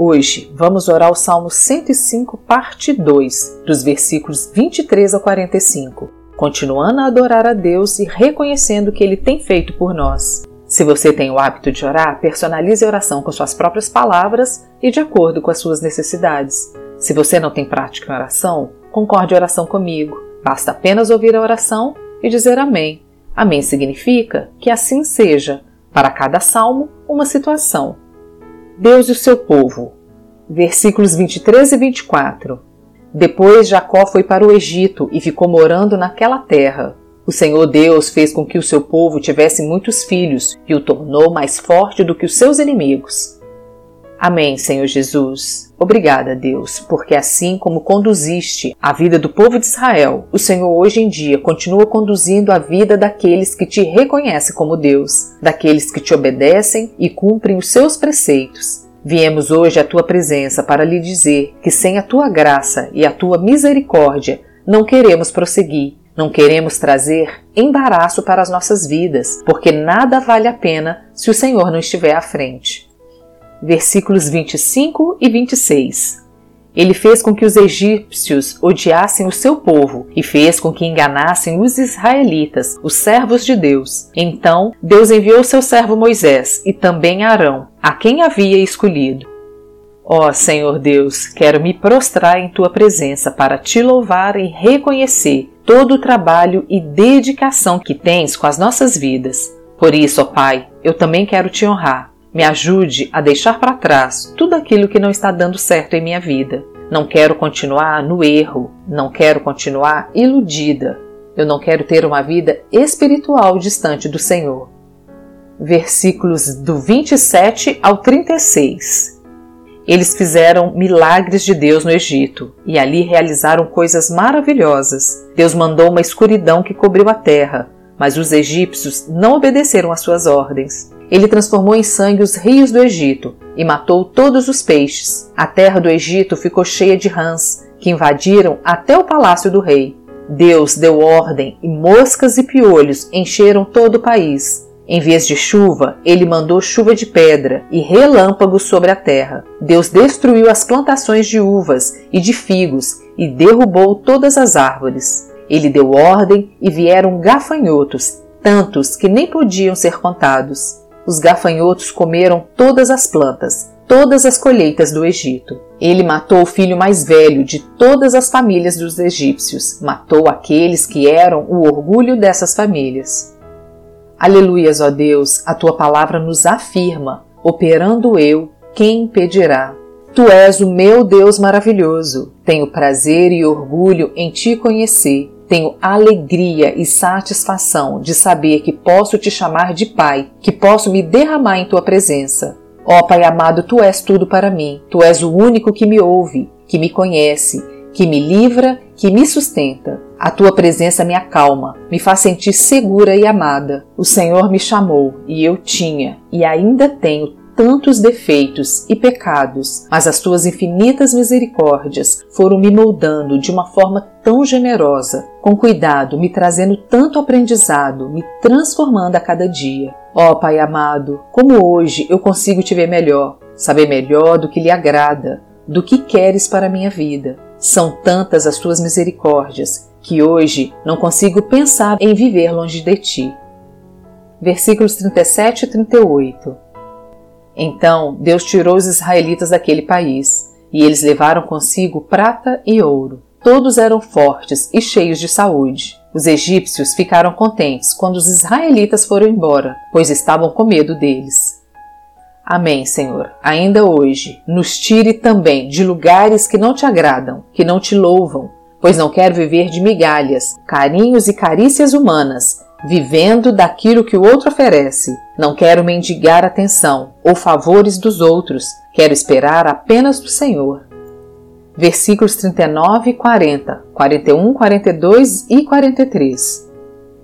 Hoje vamos orar o Salmo 105, parte 2, dos versículos 23 a 45, continuando a adorar a Deus e reconhecendo o que Ele tem feito por nós. Se você tem o hábito de orar, personalize a oração com suas próprias palavras e de acordo com as suas necessidades. Se você não tem prática em oração, concorde a oração comigo. Basta apenas ouvir a oração e dizer Amém. Amém significa que assim seja, para cada salmo, uma situação. Deus e o seu povo. Versículos 23 e 24. Depois Jacó foi para o Egito e ficou morando naquela terra. O Senhor Deus fez com que o seu povo tivesse muitos filhos e o tornou mais forte do que os seus inimigos. Amém, Senhor Jesus. Obrigada, Deus, porque assim como conduziste a vida do povo de Israel, o Senhor hoje em dia continua conduzindo a vida daqueles que te reconhecem como Deus, daqueles que te obedecem e cumprem os seus preceitos. Viemos hoje à tua presença para lhe dizer que sem a tua graça e a tua misericórdia não queremos prosseguir, não queremos trazer embaraço para as nossas vidas, porque nada vale a pena se o Senhor não estiver à frente versículos 25 e 26. Ele fez com que os egípcios odiassem o seu povo e fez com que enganassem os israelitas, os servos de Deus. Então Deus enviou seu servo Moisés e também Arão, a quem havia escolhido. Ó oh, Senhor Deus, quero me prostrar em tua presença para te louvar e reconhecer todo o trabalho e dedicação que tens com as nossas vidas. Por isso, ó Pai, eu também quero te honrar me ajude a deixar para trás tudo aquilo que não está dando certo em minha vida. Não quero continuar no erro, não quero continuar iludida. Eu não quero ter uma vida espiritual distante do Senhor. Versículos do 27 ao 36. Eles fizeram milagres de Deus no Egito e ali realizaram coisas maravilhosas. Deus mandou uma escuridão que cobriu a terra, mas os egípcios não obedeceram às suas ordens. Ele transformou em sangue os rios do Egito e matou todos os peixes. A terra do Egito ficou cheia de rãs, que invadiram até o palácio do rei. Deus deu ordem e moscas e piolhos encheram todo o país. Em vez de chuva, ele mandou chuva de pedra e relâmpagos sobre a terra. Deus destruiu as plantações de uvas e de figos e derrubou todas as árvores. Ele deu ordem e vieram gafanhotos, tantos que nem podiam ser contados os gafanhotos comeram todas as plantas, todas as colheitas do Egito. Ele matou o filho mais velho de todas as famílias dos egípcios, matou aqueles que eram o orgulho dessas famílias. Aleluias, ó Deus, a tua palavra nos afirma: operando eu, quem impedirá? Tu és o meu Deus maravilhoso. Tenho prazer e orgulho em te conhecer. Tenho alegria e satisfação de saber que posso te chamar de Pai, que posso me derramar em tua presença. Ó Pai amado, tu és tudo para mim. Tu és o único que me ouve, que me conhece, que me livra, que me sustenta. A tua presença me acalma, me faz sentir segura e amada. O Senhor me chamou e eu tinha e ainda tenho tantos defeitos e pecados, mas as tuas infinitas misericórdias foram me moldando de uma forma tão generosa, com cuidado, me trazendo tanto aprendizado, me transformando a cada dia. Ó oh, Pai amado, como hoje eu consigo te ver melhor, saber melhor do que lhe agrada, do que queres para a minha vida. São tantas as tuas misericórdias que hoje não consigo pensar em viver longe de ti. Versículos 37 e 38 então Deus tirou os israelitas daquele país, e eles levaram consigo prata e ouro. Todos eram fortes e cheios de saúde. Os egípcios ficaram contentes quando os israelitas foram embora, pois estavam com medo deles. Amém, Senhor. Ainda hoje, nos tire também de lugares que não te agradam, que não te louvam, pois não quero viver de migalhas, carinhos e carícias humanas, vivendo daquilo que o outro oferece. Não quero mendigar atenção ou favores dos outros, quero esperar apenas do Senhor. versículos 39 e 40, 41, 42 e 43.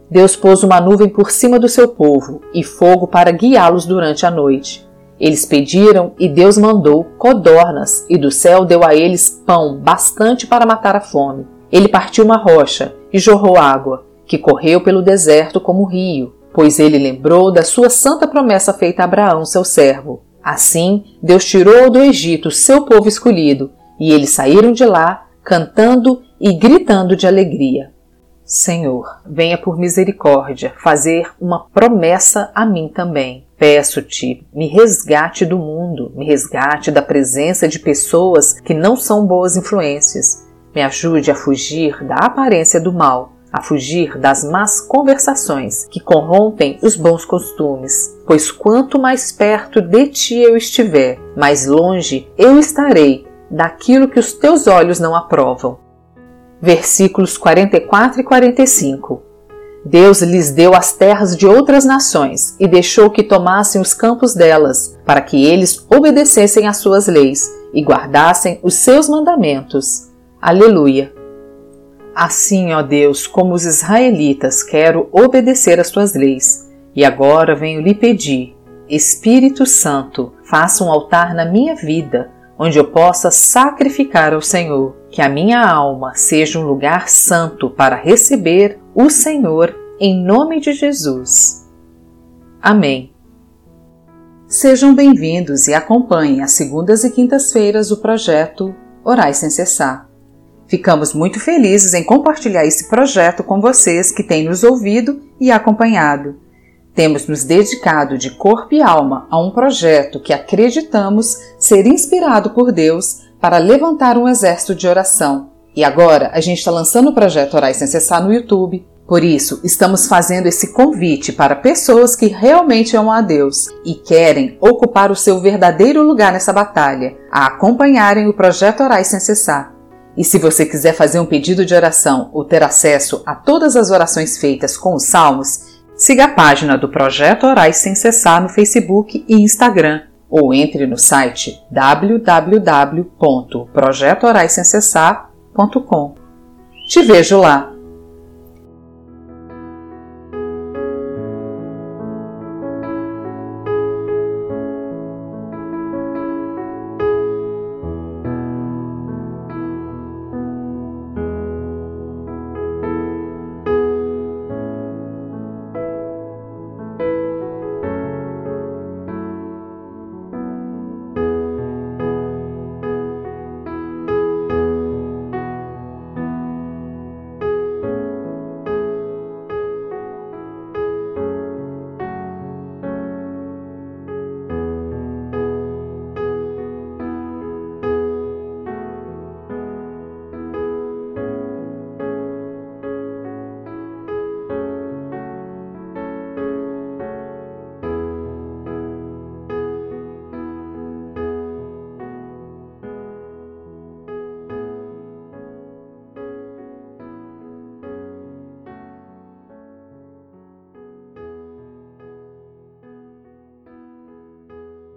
Deus pôs uma nuvem por cima do seu povo e fogo para guiá-los durante a noite. Eles pediram e Deus mandou codornas, e do céu deu a eles pão bastante para matar a fome. Ele partiu uma rocha e jorrou água, que correu pelo deserto como rio, pois ele lembrou da sua santa promessa feita a Abraão, seu servo. Assim, Deus tirou do Egito seu povo escolhido, e eles saíram de lá cantando e gritando de alegria. Senhor, venha por misericórdia fazer uma promessa a mim também. Peço-te, me resgate do mundo, me resgate da presença de pessoas que não são boas influências. Me ajude a fugir da aparência do mal, a fugir das más conversações que corrompem os bons costumes. Pois quanto mais perto de ti eu estiver, mais longe eu estarei daquilo que os teus olhos não aprovam versículos 44 e 45. Deus lhes deu as terras de outras nações e deixou que tomassem os campos delas, para que eles obedecessem às suas leis e guardassem os seus mandamentos. Aleluia! Assim, ó Deus, como os israelitas, quero obedecer às tuas leis. E agora venho lhe pedir, Espírito Santo, faça um altar na minha vida onde eu possa sacrificar ao Senhor, que a minha alma seja um lugar santo para receber o Senhor em nome de Jesus. Amém. Sejam bem-vindos e acompanhem às segundas e quintas-feiras o projeto Orais sem cessar. Ficamos muito felizes em compartilhar esse projeto com vocês que têm nos ouvido e acompanhado. Temos nos dedicado de corpo e alma a um projeto que acreditamos ser inspirado por Deus para levantar um exército de oração. E agora a gente está lançando o projeto Orais Sem Cessar no YouTube. Por isso, estamos fazendo esse convite para pessoas que realmente amam a Deus e querem ocupar o seu verdadeiro lugar nessa batalha, a acompanharem o projeto Orais Sem Cessar. E se você quiser fazer um pedido de oração ou ter acesso a todas as orações feitas com os salmos, Siga a página do Projeto Orais Sem Cessar no Facebook e Instagram ou entre no site www.projetoraissemcessar.com. Te vejo lá!